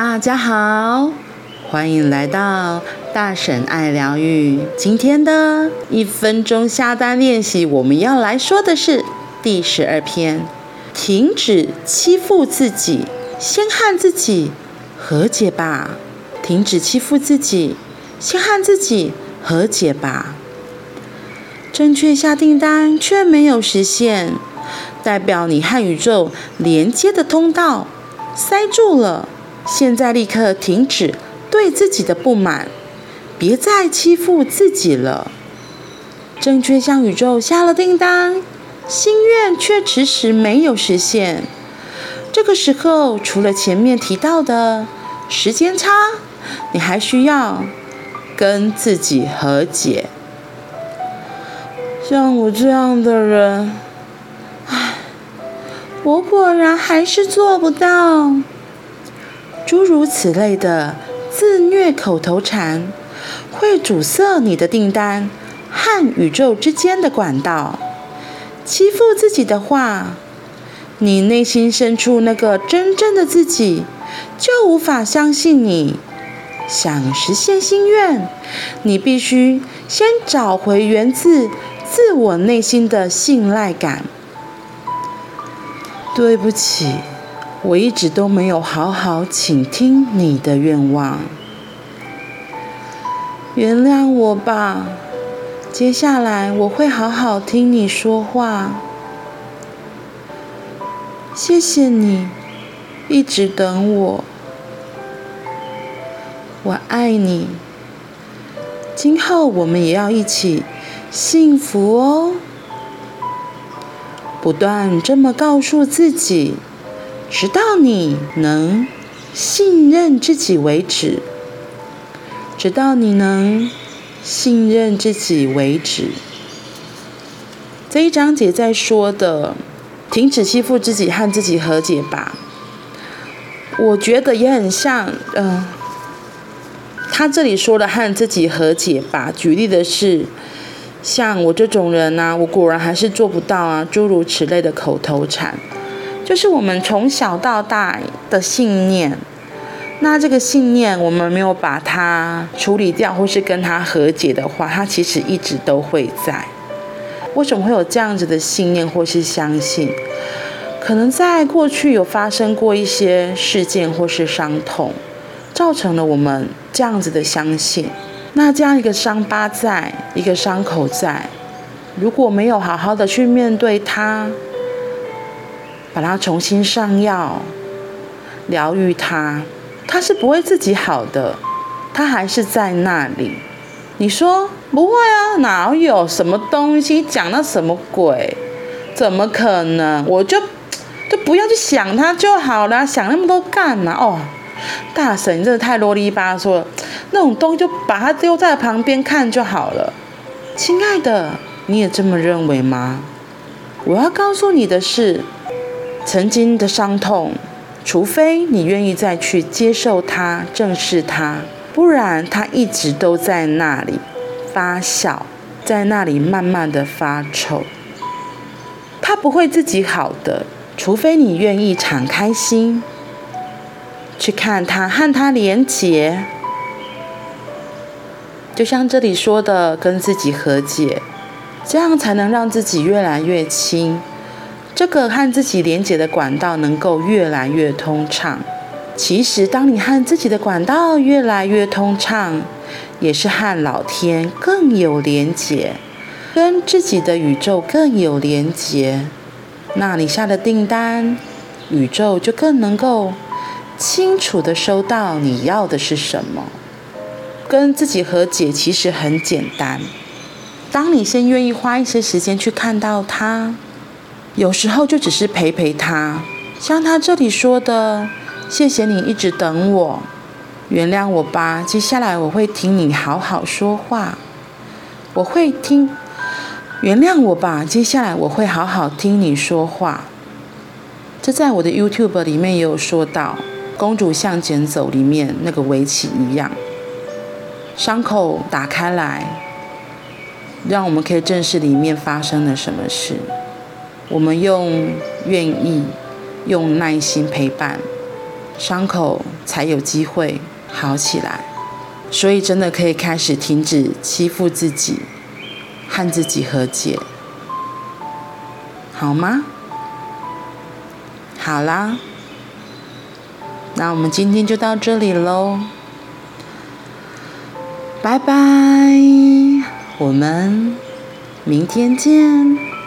大家好，欢迎来到大婶爱疗愈。今天的一分钟下单练习，我们要来说的是第十二篇：停止欺负自己，先和自己和解吧。停止欺负自己，先和自己和解吧。正确下订单却没有实现，代表你和宇宙连接的通道塞住了。现在立刻停止对自己的不满，别再欺负自己了。正确向宇宙下了订单，心愿却迟迟没有实现。这个时候，除了前面提到的时间差，你还需要跟自己和解。像我这样的人，唉，我果然还是做不到。诸如此类的自虐口头禅，会阻塞你的订单和宇宙之间的管道。欺负自己的话，你内心深处那个真正的自己就无法相信你。想实现心愿，你必须先找回源自自我内心的信赖感。对不起。我一直都没有好好倾听你的愿望，原谅我吧。接下来我会好好听你说话。谢谢你一直等我，我爱你。今后我们也要一起幸福哦。不断这么告诉自己。直到你能信任自己为止，直到你能信任自己为止。这一章节在说的，停止欺负自己，和自己和解吧。我觉得也很像，嗯、他这里说的和自己和解吧。举例的是，像我这种人呐、啊，我果然还是做不到啊，诸如此类的口头禅。就是我们从小到大的信念，那这个信念我们没有把它处理掉，或是跟它和解的话，它其实一直都会在。为什么会有这样子的信念或是相信？可能在过去有发生过一些事件或是伤痛，造成了我们这样子的相信。那这样一个伤疤在，一个伤口在，如果没有好好的去面对它。把它重新上药，疗愈它，它是不会自己好的，它还是在那里。你说不会啊？哪有什么东西讲那什么鬼？怎么可能？我就就不要去想它就好了，想那么多干嘛？哦，大神，你真的太啰里吧嗦了。那种东西就把它丢在旁边看就好了。亲爱的，你也这么认为吗？我要告诉你的是。曾经的伤痛，除非你愿意再去接受它、正视它，不然它一直都在那里发酵，在那里慢慢的发臭。它不会自己好的，除非你愿意敞开心，去看它，和它连结。就像这里说的，跟自己和解，这样才能让自己越来越轻。这个和自己连接的管道能够越来越通畅。其实，当你和自己的管道越来越通畅，也是和老天更有连接，跟自己的宇宙更有连接。那你下的订单，宇宙就更能够清楚地收到你要的是什么。跟自己和解其实很简单。当你先愿意花一些时间去看到它。有时候就只是陪陪他，像他这里说的：“谢谢你一直等我，原谅我吧。接下来我会听你好好说话，我会听，原谅我吧。接下来我会好好听你说话。”这在我的 YouTube 里面也有说到，《公主向前走》里面那个围棋一样，伤口打开来，让我们可以正视里面发生了什么事。我们用愿意、用耐心陪伴，伤口才有机会好起来。所以，真的可以开始停止欺负自己，和自己和解，好吗？好啦，那我们今天就到这里喽，拜拜，我们明天见。